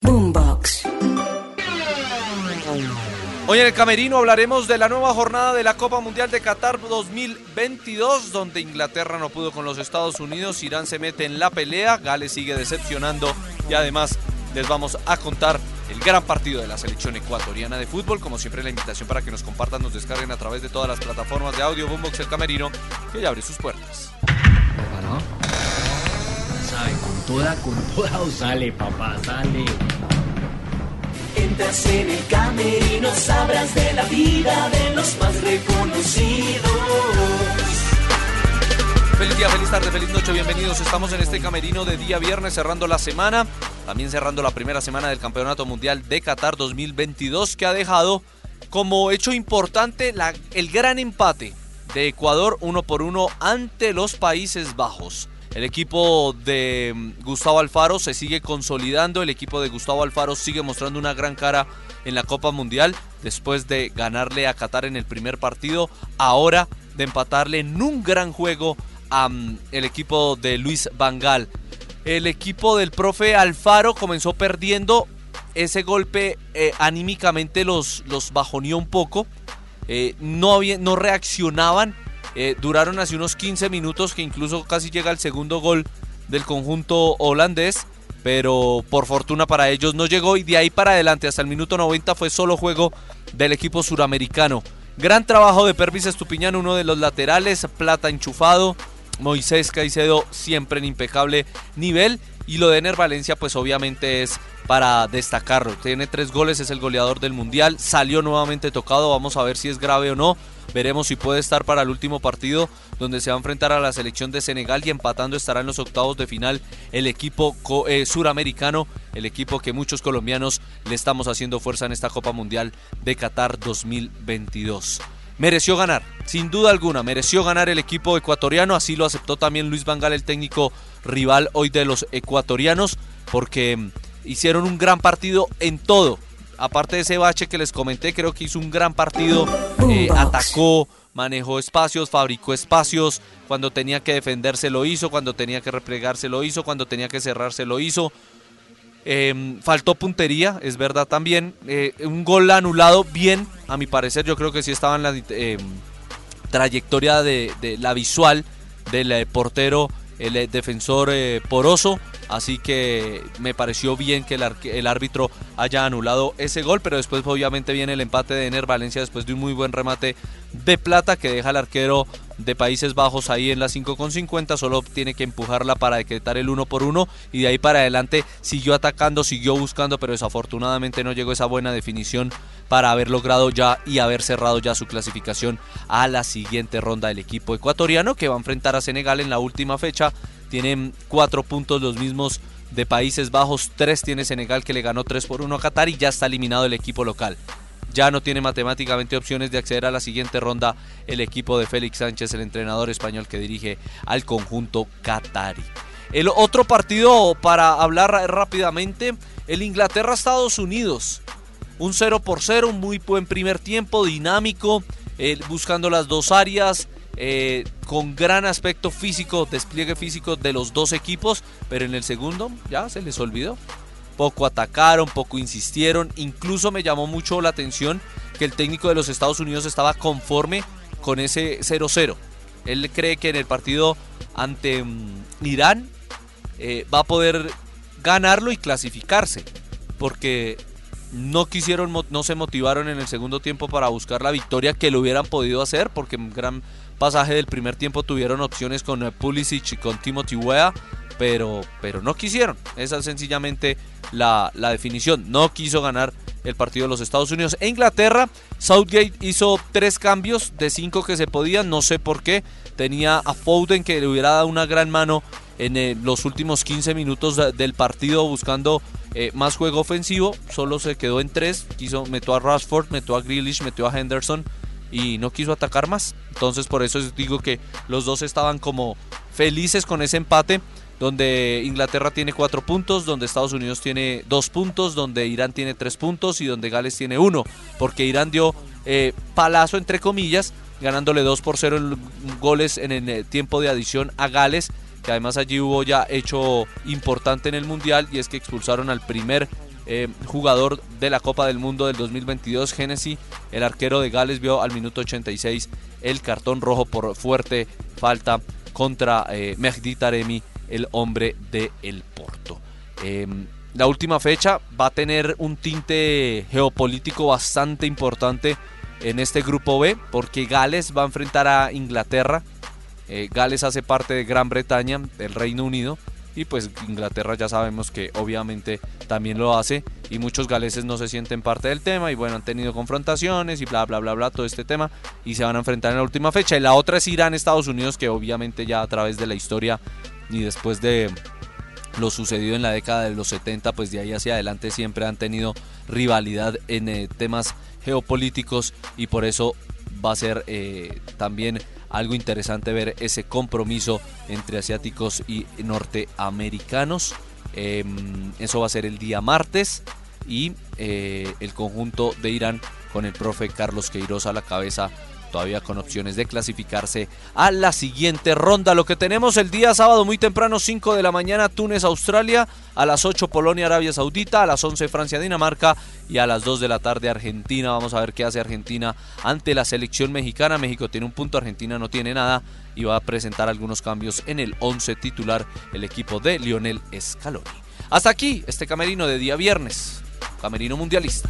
Boombox. Hoy en el Camerino hablaremos de la nueva jornada de la Copa Mundial de Qatar 2022, donde Inglaterra no pudo con los Estados Unidos, Irán se mete en la pelea, Gales sigue decepcionando y además les vamos a contar el gran partido de la selección ecuatoriana de fútbol. Como siempre, la invitación para que nos compartan, nos descarguen a través de todas las plataformas de audio Boombox El Camerino, que ya abre sus puertas. Con toda, con toda o sale, papá, sale. Entras en el camerino, sabrás de la vida de los más reconocidos. Feliz día, feliz tarde, feliz noche, bienvenidos. Estamos en este camerino de día viernes cerrando la semana, también cerrando la primera semana del Campeonato Mundial de Qatar 2022 que ha dejado como hecho importante la- el gran empate de Ecuador uno por uno ante los Países Bajos. El equipo de mm, Gustavo Alfaro se sigue consolidando, el equipo de Gustavo Alfaro sigue mostrando una gran cara en la Copa Mundial después de ganarle a Qatar en el primer partido, ahora de empatarle en un gran juego al equipo de Luis Vangal. El equipo del profe Alfaro comenzó perdiendo, ese golpe eh, anímicamente los, los bajoneó un poco, eh, no, había- no reaccionaban, eh, duraron así unos 15 minutos que incluso casi llega el segundo gol del conjunto holandés, pero por fortuna para ellos no llegó y de ahí para adelante hasta el minuto 90 fue solo juego del equipo suramericano. Gran trabajo de Pervis Estupiñán, uno de los laterales, plata enchufado, Moisés Caicedo siempre en impecable nivel y lo de Ener Valencia pues obviamente es para destacarlo. Tiene tres goles, es el goleador del mundial, salió nuevamente tocado, vamos a ver si es grave o no. Veremos si puede estar para el último partido donde se va a enfrentar a la selección de Senegal y empatando estará en los octavos de final el equipo eh, suramericano, el equipo que muchos colombianos le estamos haciendo fuerza en esta Copa Mundial de Qatar 2022 mereció ganar, sin duda alguna, mereció ganar el equipo ecuatoriano, así lo aceptó también Luis Vangal, el técnico rival hoy de los ecuatorianos, porque mm, hicieron un gran partido en todo. Aparte de ese bache que les comenté, creo que hizo un gran partido, eh, atacó, manejó espacios, fabricó espacios, cuando tenía que defenderse lo hizo, cuando tenía que replegarse lo hizo, cuando tenía que cerrarse lo hizo. Eh, faltó puntería, es verdad también. Eh, un gol anulado bien, a mi parecer. Yo creo que sí estaba en la eh, trayectoria de, de la visual del eh, portero, el defensor poroso. Así que me pareció bien que el, el árbitro haya anulado ese gol. Pero después, obviamente, viene el empate de Ener Valencia después de un muy buen remate de plata que deja al arquero de Países Bajos ahí en la 5,50. Solo tiene que empujarla para decretar el 1 por 1 y de ahí para adelante siguió atacando, siguió buscando, pero desafortunadamente no llegó esa buena definición para haber logrado ya y haber cerrado ya su clasificación a la siguiente ronda del equipo ecuatoriano que va a enfrentar a Senegal en la última fecha. Tienen cuatro puntos los mismos de Países Bajos, tres tiene Senegal que le ganó 3 por 1 a Qatar y ya está eliminado el equipo local ya no tiene matemáticamente opciones de acceder a la siguiente ronda el equipo de Félix Sánchez, el entrenador español que dirige al conjunto Qatari. El otro partido para hablar rápidamente, el Inglaterra-Estados Unidos. Un 0 por 0, un muy buen primer tiempo, dinámico, eh, buscando las dos áreas, eh, con gran aspecto físico, despliegue físico de los dos equipos, pero en el segundo ya se les olvidó poco atacaron, poco insistieron, incluso me llamó mucho la atención que el técnico de los Estados Unidos estaba conforme con ese 0-0. Él cree que en el partido ante mm, Irán eh, va a poder ganarlo y clasificarse, porque no quisieron, no se motivaron en el segundo tiempo para buscar la victoria que lo hubieran podido hacer, porque en gran pasaje del primer tiempo tuvieron opciones con eh, Pulisic y con Timothy Weah, pero, pero no quisieron. Esa es sencillamente la, la definición. No quiso ganar el partido de los Estados Unidos. E Inglaterra, Southgate hizo tres cambios de cinco que se podían, no sé por qué. Tenía a Foden que le hubiera dado una gran mano en eh, los últimos 15 minutos del partido buscando eh, más juego ofensivo. Solo se quedó en tres. Quiso, metió a Rashford, metió a Grealish, metió a Henderson y no quiso atacar más. Entonces por eso digo que los dos estaban como felices con ese empate donde Inglaterra tiene cuatro puntos, donde Estados Unidos tiene dos puntos, donde Irán tiene tres puntos y donde Gales tiene uno, porque Irán dio eh, palazo entre comillas, ganándole 2 por 0 en goles en el tiempo de adición a Gales, que además allí hubo ya hecho importante en el Mundial y es que expulsaron al primer eh, jugador de la Copa del Mundo del 2022, Genesis, el arquero de Gales vio al minuto 86 el cartón rojo por fuerte falta contra eh, Mehdi Taremi el hombre de el Porto. Em, la última fecha va a tener un tinte geopolítico bastante importante en este grupo B, porque Gales va a enfrentar a Inglaterra. Eh, Gales hace parte de Gran Bretaña, del Reino Unido, y pues Inglaterra ya sabemos que obviamente también lo hace y muchos galeses no se sienten parte del tema y bueno, han tenido confrontaciones y bla bla bla bla todo este tema y se van a enfrentar en la última fecha. Y la otra es Irán Estados Unidos que obviamente ya a través de la historia y después de lo sucedido en la década de los 70, pues de ahí hacia adelante siempre han tenido rivalidad en eh, temas geopolíticos y por eso va a ser eh, también algo interesante ver ese compromiso entre asiáticos y norteamericanos. Em, eso va a ser el día martes y eh, el conjunto de Irán con el profe Carlos Queiroz a la cabeza todavía con opciones de clasificarse a la siguiente ronda. Lo que tenemos el día sábado muy temprano, 5 de la mañana, Túnez, Australia, a las 8 Polonia, Arabia Saudita, a las 11 Francia, Dinamarca y a las 2 de la tarde Argentina. Vamos a ver qué hace Argentina ante la selección mexicana. México tiene un punto, Argentina no tiene nada y va a presentar algunos cambios en el 11 titular el equipo de Lionel Scaloni. Hasta aquí este camerino de día viernes, camerino mundialista.